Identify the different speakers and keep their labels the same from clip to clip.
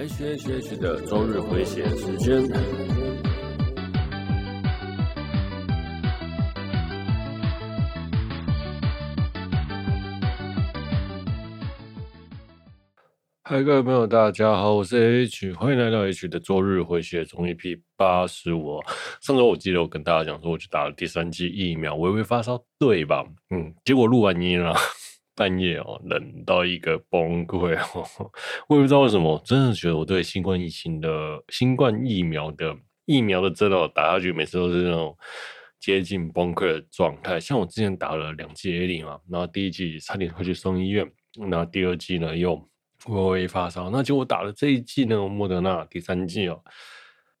Speaker 1: H H H 的周日回血时间。嗨，各位朋友，大家好，我是 H，欢迎来到 H 的周日回血总 EP 八十五。上周我记得我跟大家讲说，我去打了第三剂疫苗，微微发烧，对吧？嗯，结果录完音了。半夜哦，冷到一个崩溃哦！我也不知道为什么，真的觉得我对新冠疫情的新冠疫苗的疫苗的针哦打下去，每次都是那种接近崩溃的状态。像我之前打了两剂 A 零嘛，然后第一剂差点会去送医院，然后第二剂呢又微微发烧，那结果打了这一剂呢，莫德纳第三剂哦，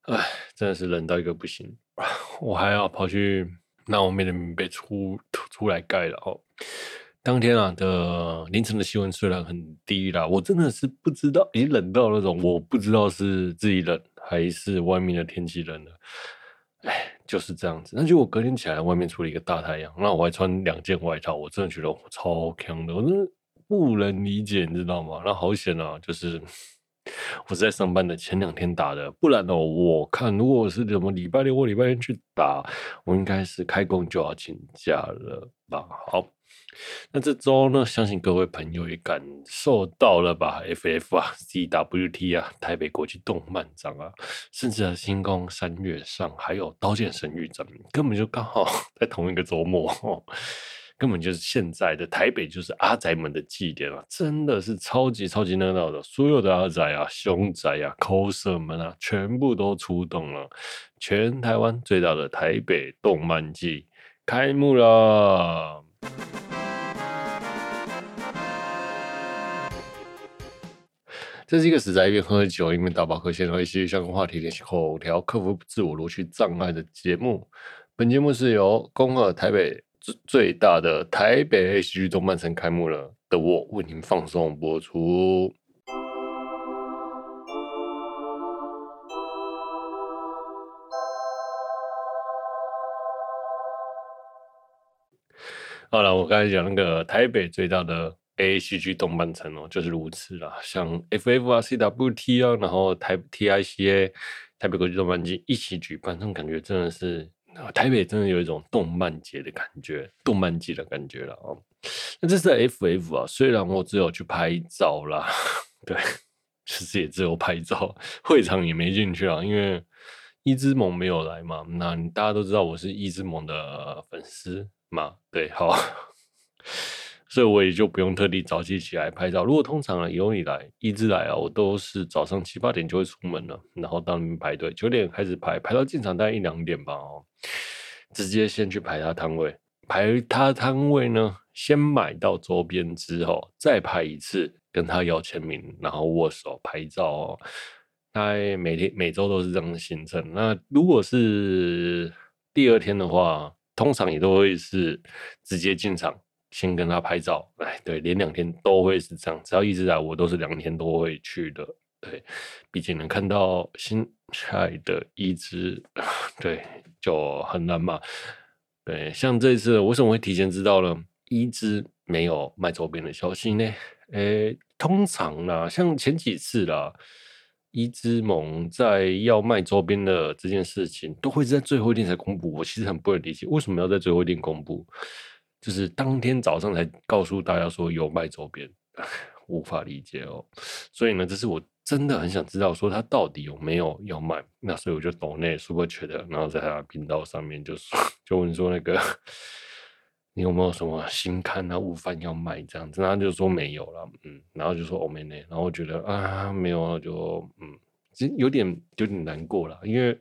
Speaker 1: 哎，真的是冷到一个不行，我还要跑去拿我妹的棉被出出来盖了哦。当天啊的凌晨的气温虽然很低啦，我真的是不知道，已经冷到那种我不知道是自己冷还是外面的天气冷了。哎，就是这样子。那就我隔天起来，外面出了一个大太阳，那我还穿两件外套，我真的觉得我超强的，我真的不能理解，你知道吗？那好险啊，就是 我是在上班的前两天打的，不然哦，我看如果是什么礼拜六或礼拜天去打，我应该是开工就要请假了吧？好。那这周呢，相信各位朋友也感受到了吧？FF 啊，CWT 啊，台北国际动漫展啊，甚至啊，星光三月上还有刀剑神域展，根本就刚好 在同一个周末，根本就是现在的台北就是阿宅们的祭典啊，真的是超级超级热闹的，所有的阿宅啊、凶宅啊、coser 们啊，全部都出动了，全台湾最大的台北动漫季开幕了。这是一个死宅一边喝酒一边打保线，然后一些相关话题联系口条，克服自我逻辑障碍的节目。本节目是由恭贺台北最最大的台北 H G 动漫城开幕了的我为您放送播出。好了，我刚才讲那个台北最大的。A C G 动漫城哦，就是如此啦。像 F F 啊、C W T 啊，然后台 T I C A 台北国际动漫节一起举办，这种感觉真的是台北真的有一种动漫节的感觉，动漫节的感觉了哦。那这次 F F 啊，虽然我只有去拍照啦，对，其实也只有拍照，会场也没进去啊，因为伊之萌没有来嘛。那大家都知道我是伊之萌的粉丝嘛，对，好。所以我也就不用特地早起起来拍照。如果通常啊，有你来，一直来啊，我都是早上七八点就会出门了，然后到那边排队，九点开始排，排到进场大概一两点吧哦。直接先去排他摊位，排他摊位呢，先买到周边之后，再排一次，跟他要签名，然后握手拍照哦。大概每天每周都是这样的行程。那如果是第二天的话，通常也都会是直接进场。先跟他拍照，哎，对，连两天都会是这样，只要一直来，我都是两天都会去的，对，毕竟能看到新海的一只，对，就很难嘛，对，像这次为什么会提前知道呢？一只没有卖周边的消息呢？诶，通常啦，像前几次啦，一只萌在要卖周边的这件事情，都会在最后一天才公布，我其实很不能理解，为什么要在最后一天公布？就是当天早上才告诉大家说有卖周边，无法理解哦。所以呢，这是我真的很想知道，说他到底有没有要卖。那所以我就抖内 super chat，然后在他频道上面就说，就问说那个你有没有什么新刊啊、物贩要卖这样子？他就说没有了，嗯，然后就说欧美内，然后我觉得啊没有，就嗯，其实有点有点难过了，因为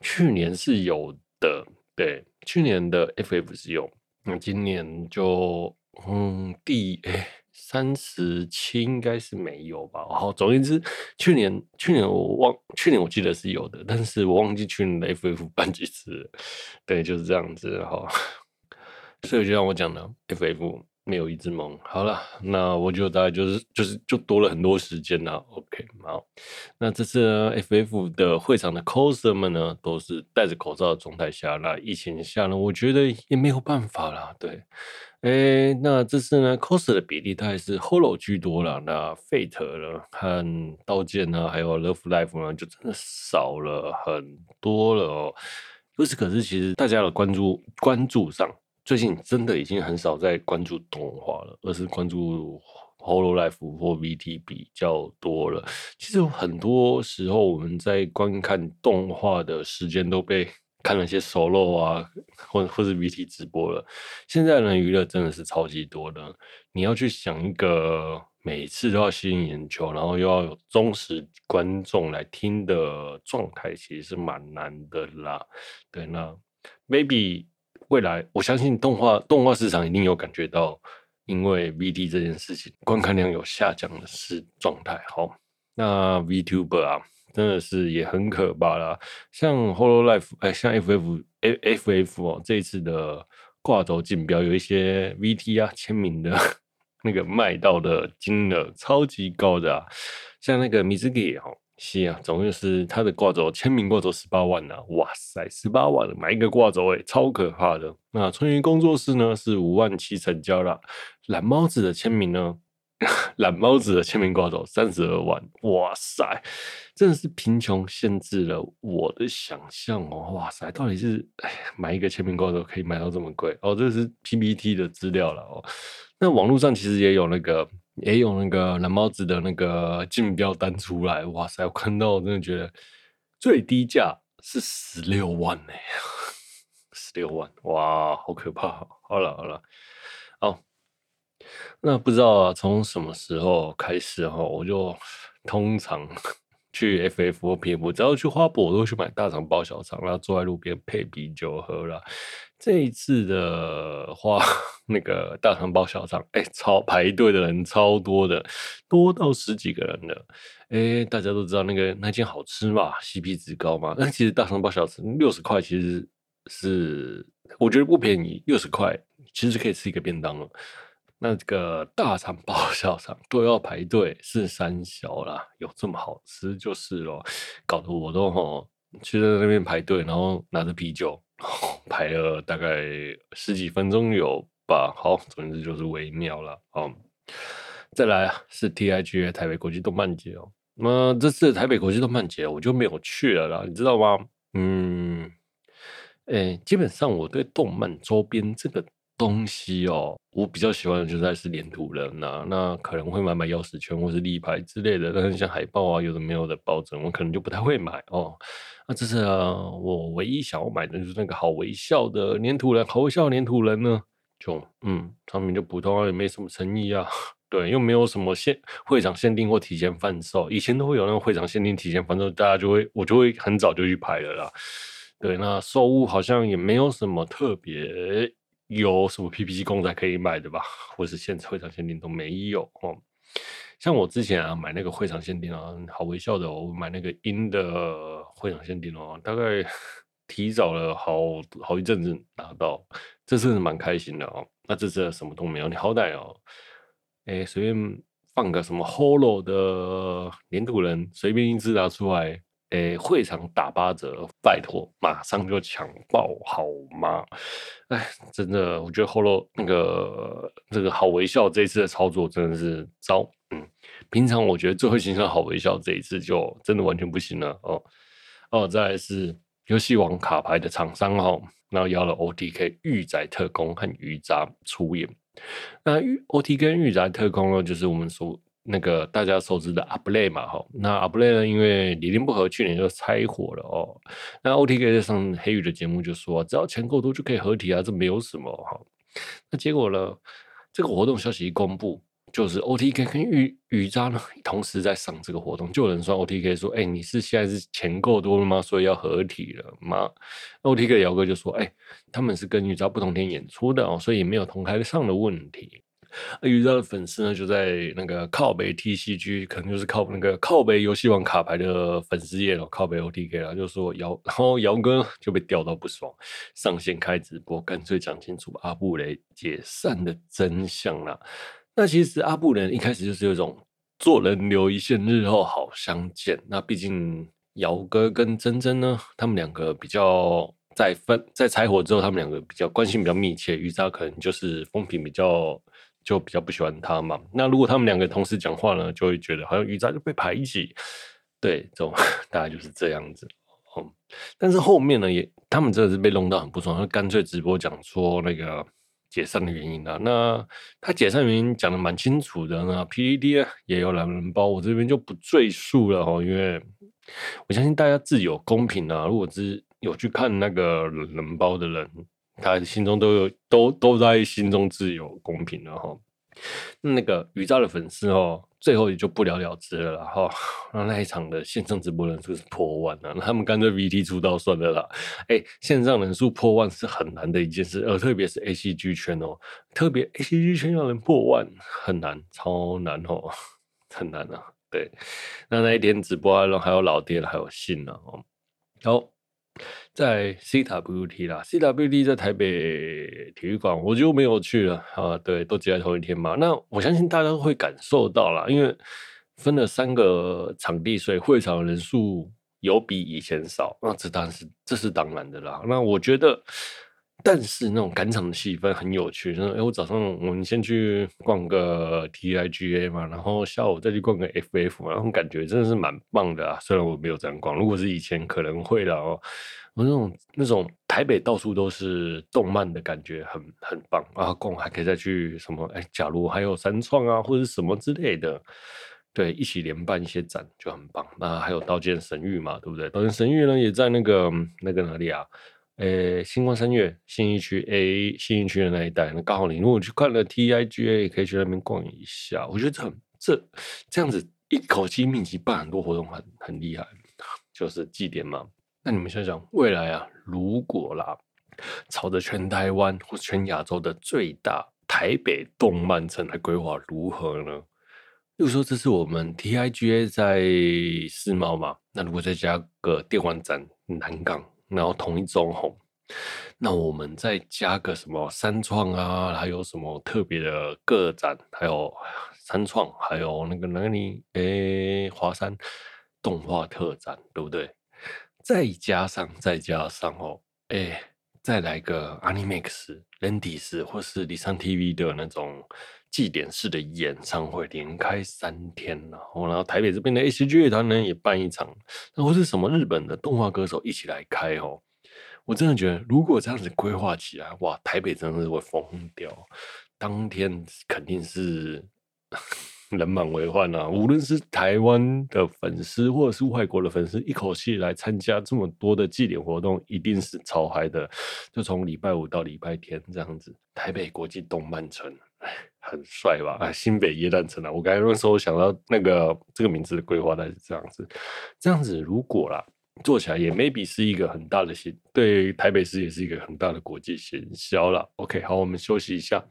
Speaker 1: 去年是有的，对，去年的 FF 是有。那今年就嗯，第哎三十七应该是没有吧？好，总而言之，去年去年我忘，去年我记得是有的，但是我忘记去年的 FF 办几次。对，就是这样子哈。所以就像我讲的，FF 没有一只萌。好了，那我就大概就是就是就多了很多时间了。OK，好，那这次，FF 的会场的 coser 们呢，都是戴着口罩的状态下，那疫情下呢，我觉得也没有办法啦。对，哎，那这次呢，coser 的比例大概是 Holo 居多了，那 Fate 呢和刀剑呢，还有 Love Life 呢，就真的少了很多了哦。不是，可是其实大家的关注关注上，最近真的已经很少在关注动画了，而是关注 Hololive 或 VT 比较多了。其实很多时候我们在观看动画的时间都被看了些 solo 啊，或或是 VT 直播了。现在呢，娱乐真的是超级多的，你要去想一个。每次都要吸引眼球，然后又要有忠实观众来听的状态，其实是蛮难的啦。对，那 maybe 未来，我相信动画动画市场一定有感觉到，因为 VT 这件事情观看量有下降的是状态。好，那 VTuber 啊，真的是也很可怕啦。像 Holo Life 哎，像 FF FF 哦，这一次的挂轴竞标有一些 VT 啊签名的。那个卖到的金额超级高的啊，像那个米兹给哦，是啊，总共是他的挂轴签名挂轴十八万呐、啊，哇塞，十八万买一个挂轴诶，超可怕的。那春云工作室呢是五万七成交了，懒猫子的签名呢，懒猫子的签名挂轴三十二万，哇塞，真的是贫穷限制了我的想象哦，哇塞，到底是哎买一个签名挂轴可以买到这么贵哦？这是 PPT 的资料了哦。那网络上其实也有那个，也有那个蓝帽子的那个竞标单出来，哇塞！我看到我真的觉得最低价是十六万呢，十六万，哇，好可怕！好了好了，好，那不知道啊，从什么时候开始哈，我就通常。去 FF 或 PF，只要去花博，我都去买大肠包小肠，然后坐在路边配啤酒喝了。这一次的话，那个大肠包小肠，哎、超排队的人超多的，多到十几个人的。哎、大家都知道那个那间好吃嘛，CP 值高嘛。但其实大肠包小肠六十块，其实是我觉得不便宜，六十块其实可以吃一个便当了。那这个大肠包小肠都要排队，是三小啦，有这么好吃就是咯，搞得我都吼去在那边排队，然后拿着啤酒 排了大概十几分钟有吧。好，总之就是微妙了。好，再来，是 TIGA 台北国际动漫节哦。那这次台北国际动漫节我就没有去了啦，你知道吗？嗯，诶，基本上我对动漫周边这个。东西哦，我比较喜欢的就是是黏土人呐、那可能会买买钥匙圈或是立牌之类的，但是像海报啊，有的没有的抱枕，我可能就不太会买哦。那这是啊，我唯一想要买的就是那个好微笑的黏土人，好微笑的黏土人呢，就嗯，上面就普通啊，也没什么诚意啊，对，又没有什么限会场限定或提前贩售，以前都会有那个会场限定提前贩售，大家就会我就会很早就去排了啦。对，那售物好像也没有什么特别。有什么 PPT 公仔可以买的吧？或是现会场限定都没有哦。像我之前啊买那个会场限定啊，好微笑的哦，我买那个音的会场限定哦，大概 提早了好好一阵子拿到，这次是蛮开心的哦。那这次什么都没有，你好歹哦，哎，随便放个什么 Holo 的黏土人，随便一只拿出来。诶，会场打八折，拜托，马上就抢爆好吗？哎，真的，我觉得 Holo 那个这个好微笑这一次的操作真的是糟。嗯，平常我觉得最会欣赏好微笑这一次就真的完全不行了哦。哦，再来是游戏王卡牌的厂商哈，然后邀了 OTK 御宅特工和鱼渣出演。那 OTK 跟御宅特工呢，就是我们说。那个大家熟知的阿布雷嘛，哈，那阿布雷呢，因为理念不合，去年就拆伙了哦。那 OTK 在上黑羽的节目就说，只要钱够多就可以合体啊，这没有什么哈。那结果呢，这个活动消息一公布，就是 OTK 跟羽羽渣呢同时在上这个活动，就有人说 OTK 说，哎、你是现在是钱够多了吗？所以要合体了吗？OTK 的姚哥就说，哎、他们是跟羽渣不同天演出的哦，所以没有同台上的问题。遇到的粉丝呢，就在那个靠北 TCG，可能就是靠那个靠北游戏王卡牌的粉丝页了，靠北 OTK 了，就说姚，然后姚哥就被钓到不爽，上线开直播，干脆讲清楚阿布雷解散的真相了。那其实阿布雷一开始就是有一种做人留一线，日后好相见。那毕竟姚哥跟珍珍呢，他们两个比较。在分在拆伙之后，他们两个比较关系比较密切，于是他可能就是风评比较就比较不喜欢他嘛。那如果他们两个同时讲话呢，就会觉得好像于渣就被排挤，对，这种 大概就是这样子。嗯，但是后面呢，也他们真的是被弄到很不爽，他干脆直播讲说那个解散的原因啊。那他解散原因讲的蛮清楚的，那 PTT 也有懒人包，我这边就不赘述了哦，因为我相信大家自有公平啊。如果是有去看那个人包的人，他心中都有都都在心中自有公平了哈。那个宇宙的粉丝哦，最后也就不了了之了哈。那那一场的线上直播人数是破万了，他们干脆 VT 出道算了啦。哎，线上人数破万是很难的一件事，呃特别是 ACG 圈哦，特别 ACG 圈要能破万很难，超难哦，很难啊。对，那那一天直播还有还有老爹还有信呢哦，好。在 CWT 啦，CWT 在台北体育馆，我就没有去了啊。对，都挤在同一天嘛。那我相信大家会感受到啦，因为分了三个场地，所以会场人数有比以前少。那这当然是这是当然的啦。那我觉得。但是那种赶场的气氛很有趣，就是哎，我早上我们先去逛个 TIGA 嘛，然后下午再去逛个 FF，然后感觉真的是蛮棒的啊。虽然我没有这样逛，如果是以前可能会的哦。我那种那种台北到处都是动漫的感觉很很棒啊，逛还可以再去什么哎，假如还有三创啊或者什么之类的，对，一起联办一些展就很棒。那还有刀剑神域嘛，对不对？刀剑神域呢也在那个那个哪里啊？诶，星光三月信义区 A 信义区的那一带，那刚好你如果去看了 TIGA，也可以去那边逛一下。我觉得这这这样子一口气密集办很多活动很，很厉害，就是祭典嘛。那你们想想，未来啊，如果啦，朝着全台湾或全亚洲的最大台北动漫城来规划，如何呢？例如说，这是我们 TIGA 在世贸嘛，那如果再加个电玩展南港。然后统一种红，那我们再加个什么三创啊，还有什么特别的个展，还有三创，还有那个哪里？诶，华山动画特展，对不对？再加上再加上哦，诶，再来个 Animax、Lantis 或是立桑 TV 的那种祭典式的演唱会，连开三天，然后然后台北这边的 ACG 乐团呢也办一场，然后是什么日本的动画歌手一起来开哦，我真的觉得如果这样子规划起来，哇，台北真的是会疯掉，当天肯定是。人满为患啊！无论是台湾的粉丝，或者是外国的粉丝，一口气来参加这么多的祭典活动，一定是超嗨的。就从礼拜五到礼拜天这样子，台北国际动漫城，很帅吧？啊，新北耶诞城啊！我刚才那时候想到那个这个名字的规划，它是这样子。这样子如果啦做起来，也 maybe 是一个很大的行，对台北市也是一个很大的国际行销了。OK，好，我们休息一下。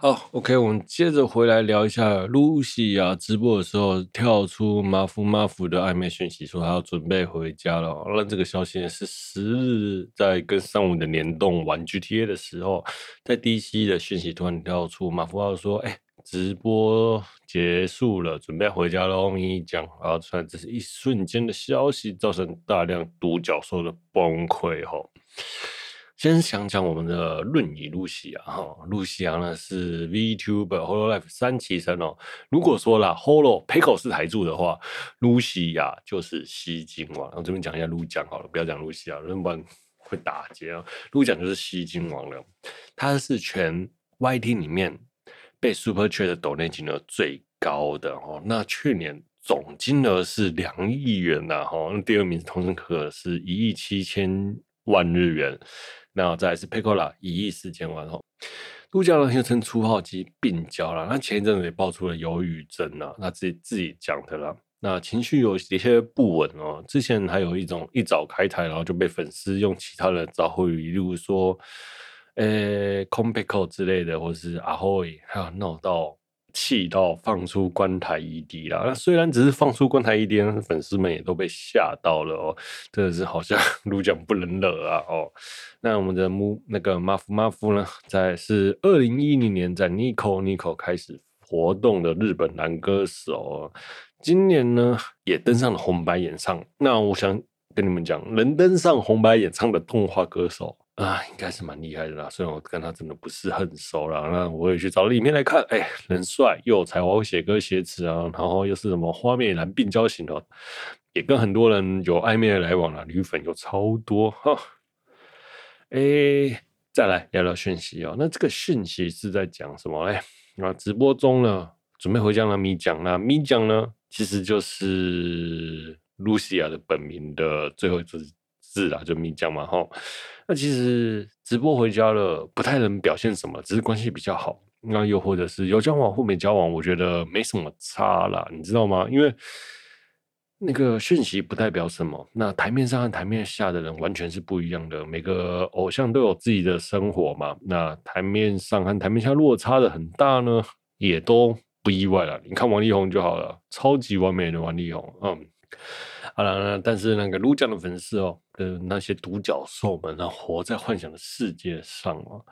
Speaker 1: 好，OK，我们接着回来聊一下露西啊，直播的时候跳出马夫马夫的暧昧讯息，说他要准备回家了。那这个消息是十日在跟上午的联动玩 GTA 的时候，在 DC 的讯息突然跳出马夫号说：“哎，直播结束了，准备回家喽。”你讲，然后突然这是一瞬间的消息，造成大量独角兽的崩溃吼。先讲讲我们的论语露西亚哈，露西亚呢是 VTuber Hololive 三期生哦。如果说啦 Holo Peco 是台柱的话，露西亚就是吸金王。我这边讲一下露酱好了，不要讲露西亚，不然会打劫啊。露酱就是吸金王了，他是全 YT 里面被 Super Chat 的抖内金额最高的哦。那去年总金额是两亿元呐哈，那第二名是桐生可是一亿七千万日元。那再是 Pecola 一亿四千万哦，陆将呢又称初号机病娇啦，那前一阵子也爆出了忧郁症啊，那自己自己讲的啦。那情绪有一些不稳哦，之前还有一种一早开台，然后就被粉丝用其他的招呼语，例如说，呃，空白口之类的，或是阿辉，还有闹到气到放出关台 ED 啦。那虽然只是放出关台 ED，粉丝们也都被吓到了哦，真的是好像 如讲不能惹啊哦。那我们的木那个马夫马夫呢，在是二零一零年在 Nico Nico 开始活动的日本男歌手。今年呢，也登上了红白演唱。那我想跟你们讲，能登上红白演唱的动画歌手啊，应该是蛮厉害的啦。虽然我跟他真的不是很熟啦，那我也去找了影片来看，哎，人帅又有才华，会写歌写词啊，然后又是什么花美男病娇型的，也跟很多人有暧昧的来往啦，女粉有超多哈。哎，再来聊聊讯息哦。那这个讯息是在讲什么？哎，那直播中呢，准备回家了，咪酱那咪酱呢？其实就是 Lucia 的本名的最后一字字啦，就咪酱嘛吼。那其实直播回家了，不太能表现什么，只是关系比较好。那又或者是有交往或没交往，我觉得没什么差啦，你知道吗？因为那个讯息不代表什么。那台面上和台面下的人完全是不一样的。每个偶像都有自己的生活嘛。那台面上和台面下落差的很大呢，也都。不意外了，你看王力宏就好了，超级完美的王力宏，嗯，好了，但是那个陆酱的粉丝哦。的那些独角兽们，然后活在幻想的世界上啊，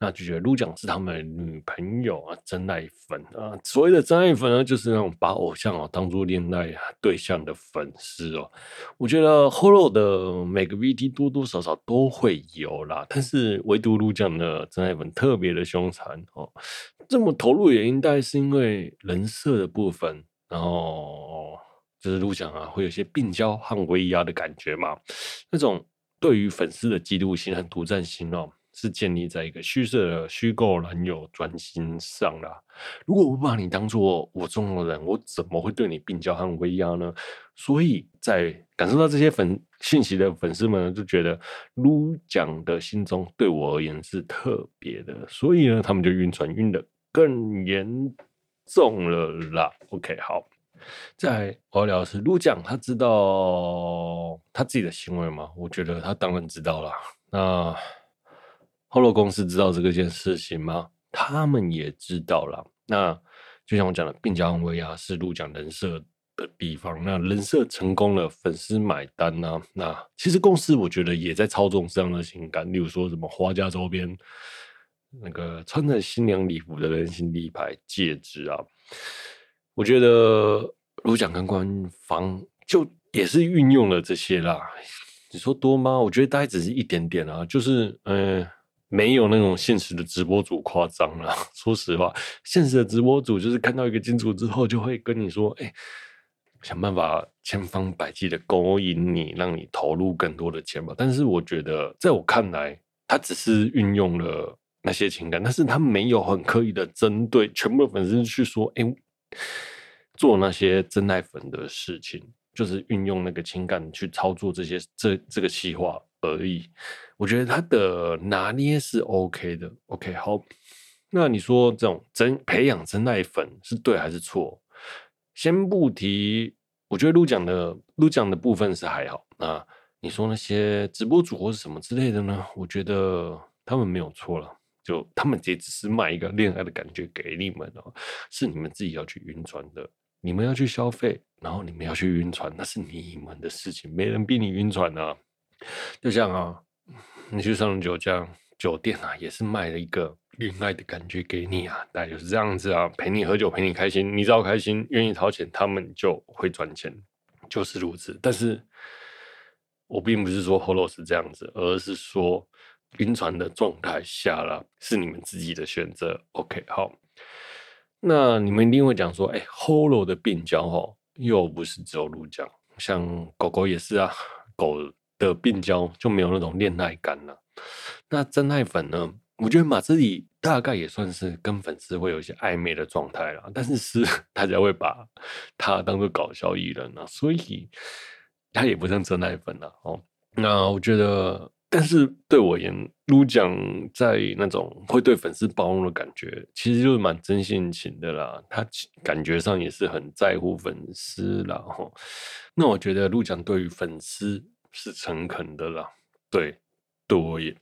Speaker 1: 那就觉得陆酱是他们女朋友啊，真爱粉啊。所谓的真爱粉呢，就是那种把偶像哦当做恋爱对象的粉丝哦。我觉得 Holo 的每个 VT 多多少少都会有啦，但是唯独陆酱的真爱粉特别的凶残哦。这么投入原因，大概是因为人设的部分，然后。就是陆酱啊，会有些病娇和威压的感觉嘛。那种对于粉丝的嫉妒心和独占心哦，是建立在一个虚设的虚构男友专心上啦。如果我把你当做我重要的人，我怎么会对你病娇和威压呢？所以在感受到这些粉信息的粉丝们就觉得卢讲的心中对我而言是特别的，所以呢，他们就晕船晕的更严重了啦。OK，好。在我要聊的是陆酱，他知道他自己的行为吗？我觉得他当然知道了。那 Holo 公司知道这个件事情吗？他们也知道了。那就像我讲的，病娇威压是陆酱人设的地方。那人设成功了，粉丝买单、啊？那其实公司我觉得也在操纵这样的情感，例如说什么花家周边那个穿着新娘礼服的人形立牌戒指啊。我觉得陆酱跟官方就也是运用了这些啦。你说多吗？我觉得大概只是一点点啊，就是嗯，没有那种现实的直播主夸张啦。说实话，现实的直播主就是看到一个金主之后，就会跟你说：“哎，想办法千方百计的勾引你，让你投入更多的钱吧。”但是我觉得，在我看来，他只是运用了那些情感，但是他没有很刻意的针对全部的粉丝去说：“哎。”做那些真爱粉的事情，就是运用那个情感去操作这些这这个企划而已。我觉得他的拿捏是 OK 的。OK，好，那你说这种真培养真爱粉是对还是错？先不提，我觉得陆讲的陆讲的部分是还好。那你说那些直播主或是什么之类的呢？我觉得他们没有错了。就他们也只是卖一个恋爱的感觉给你们哦，是你们自己要去晕船的，你们要去消费，然后你们要去晕船，那是你们的事情，没人逼你晕船啊。就像啊，你去上酒家酒店啊，也是卖了一个恋爱的感觉给你啊，大概就是这样子啊，陪你喝酒，陪你开心，你只要开心，愿意掏钱，他们就会赚钱，就是如此。但是我并不是说 Holo 是这样子，而是说。晕船的状态下了，是你们自己的选择。OK，好，那你们一定会讲说，哎、，Holo 的病娇哦，又不是只有鹿酱，像狗狗也是啊，狗的病娇就没有那种恋爱感了。那真爱粉呢？我觉得马自立大概也算是跟粉丝会有一些暧昧的状态了，但是是 大家会把他当做搞笑艺人啊，所以他也不像真爱粉了哦。那我觉得。但是对我而言，鹿奖在那种会对粉丝包容的感觉，其实就是蛮真性情的啦。他感觉上也是很在乎粉丝啦。哈。那我觉得鹿奖对于粉丝是诚恳的啦。对，对我也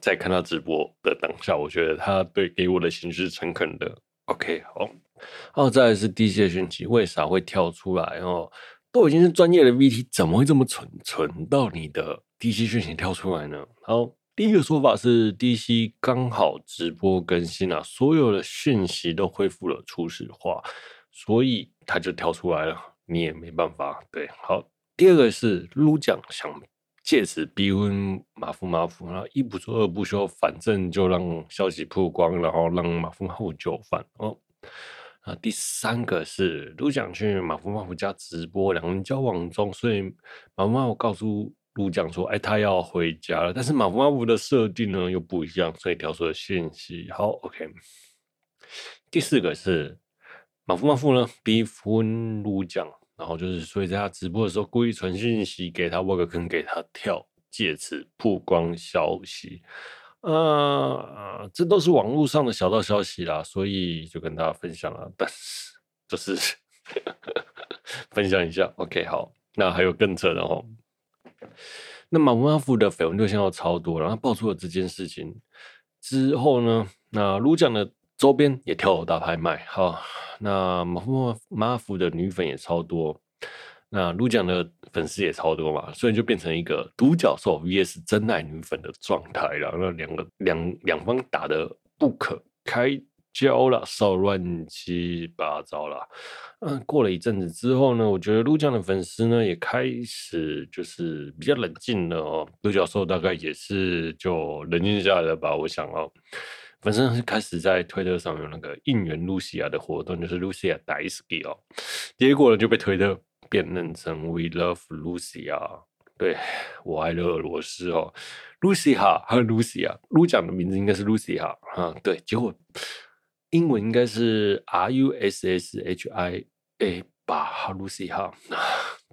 Speaker 1: 在看他直播的当下，我觉得他对给我的形式诚恳的。OK，好。然后再来是 DC 的讯息，为啥会跳出来？哦，都已经是专业的 VT，怎么会这么蠢蠢到你的？DC 讯息跳出来呢。好，第一个说法是 DC 刚好直播更新了，所有的讯息都恢复了初始化，所以他就跳出来了，你也没办法。对，好，第二个是鹿奖想借此逼问马夫马夫，然后一不做二不休，反正就让消息曝光，然后让马夫马夫就范哦。啊，第三个是鹿奖去马夫马夫家直播，两人交往中，所以马夫马夫告诉。鹿奖说：“哎，他要回家了。”但是马夫马夫的设定呢又不一样，所以跳出了信息。好，OK。第四个是马夫马夫呢逼婚鹿奖，然后就是所以在他直播的时候故意传信息给他挖个坑给他跳，借此曝光消息。呃，这都是网络上的小道消息啦，所以就跟大家分享了。但是就是 分享一下，OK。好，那还有更扯的哦。那马夫马夫的绯闻对象要超多，然后爆出了这件事情之后呢，那卢奖的周边也跳楼大拍卖，好，那马夫马夫的女粉也超多，那卢奖的粉丝也超多嘛，所以就变成一个独角兽 VS 真爱女粉的状态了，那两个两两方打得不可开交了，骚乱七八糟了。嗯，过了一阵子之后呢，我觉得鹿奖的粉丝呢也开始就是比较冷静了哦。独角兽大概也是就冷静下来了吧，我想哦，粉丝是开始在推特上有那个应援露西亚的活动，就是 Lucia 大好き哦。结果呢就被推特辨认成 We Love Lucia，对，我爱俄罗斯哦，Lucia 和 Lucia，鹿奖的名字应该是 Lucia 啊，对，结果。英文应该是 R U S S H I A 吧，Lucy 哈，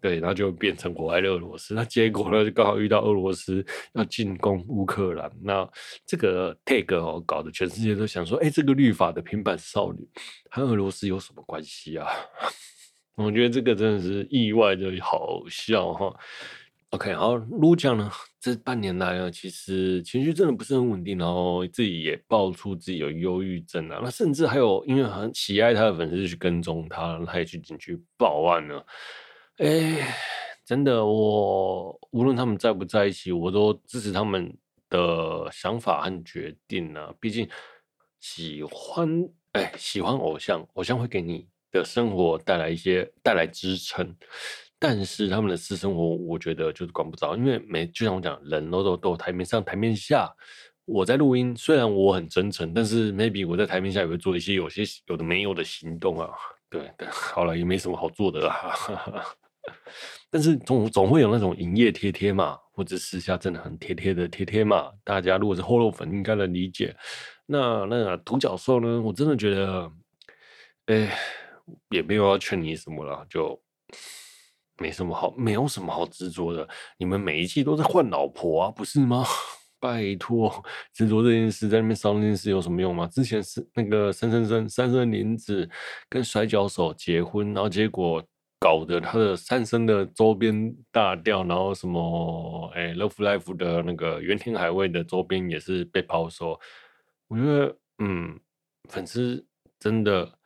Speaker 1: 对，然后就变成我爱俄罗斯。那结果呢，就刚好遇到俄罗斯要进攻乌克兰。那这个 tag 哦，搞得全世界都想说，哎，这个律法的平板少女和俄罗斯有什么关系啊？我觉得这个真的是意外的好笑哈。OK，好，鹿奖呢，这半年来呢，其实情绪真的不是很稳定，然后自己也爆出自己有忧郁症啊，那甚至还有因为很喜爱他的粉丝去跟踪他，他也去警局报案了。哎，真的，我无论他们在不在一起，我都支持他们的想法和决定啊。毕竟喜欢，哎，喜欢偶像，偶像会给你的生活带来一些带来支撑。但是他们的私生活，我觉得就是管不着，因为每就像我讲，人都都都台面上台面下，我在录音，虽然我很真诚，但是 maybe 我在台面下也会做一些有些有的没有的行动啊，对，好了，也没什么好做的啦，但是总总会有那种营业贴贴嘛，或者私下真的很贴贴的贴贴嘛，大家如果是厚肉粉，应该能理解。那那独角兽呢，我真的觉得，哎，也没有要劝你什么了，就。没什么好，没有什么好执着的。你们每一季都在换老婆啊，不是吗？拜托，执着这件事，在那边烧那件事有什么用吗？之前是那个三生三三生林子跟摔跤手结婚，然后结果搞得他的三生的周边大掉，然后什么哎，Love Life 的那个原田海味的周边也是被抛售。我觉得，嗯，粉丝真的。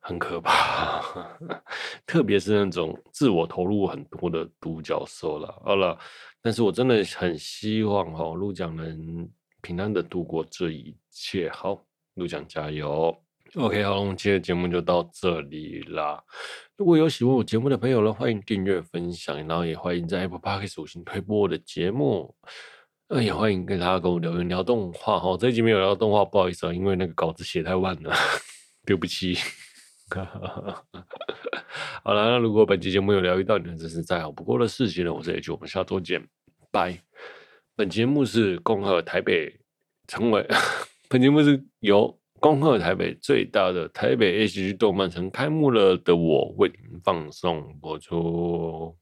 Speaker 1: 很可怕，特别是那种自我投入很多的独角兽了。好了，但是我真的很希望哈，鹿奖能平安的度过这一切。好，鹿奖加油。OK，好，我们今天的节目就到这里啦。如果有喜欢我节目的朋友呢，欢迎订阅分享，然后也欢迎在 Apple Podcast 五星推播我的节目。呃，也欢迎跟大家跟我留言聊动画哈。这一集没有聊动画，不好意思啊，因为那个稿子写太晚了，对不起。好了，那如果本期节目有疗愈到你，真是再好不过的事情了。我是 H，我们下周见，拜。本节目是恭贺台北成为，本节目是由恭贺台北最大的台北 H G 动漫城开幕了的我为您放送播出。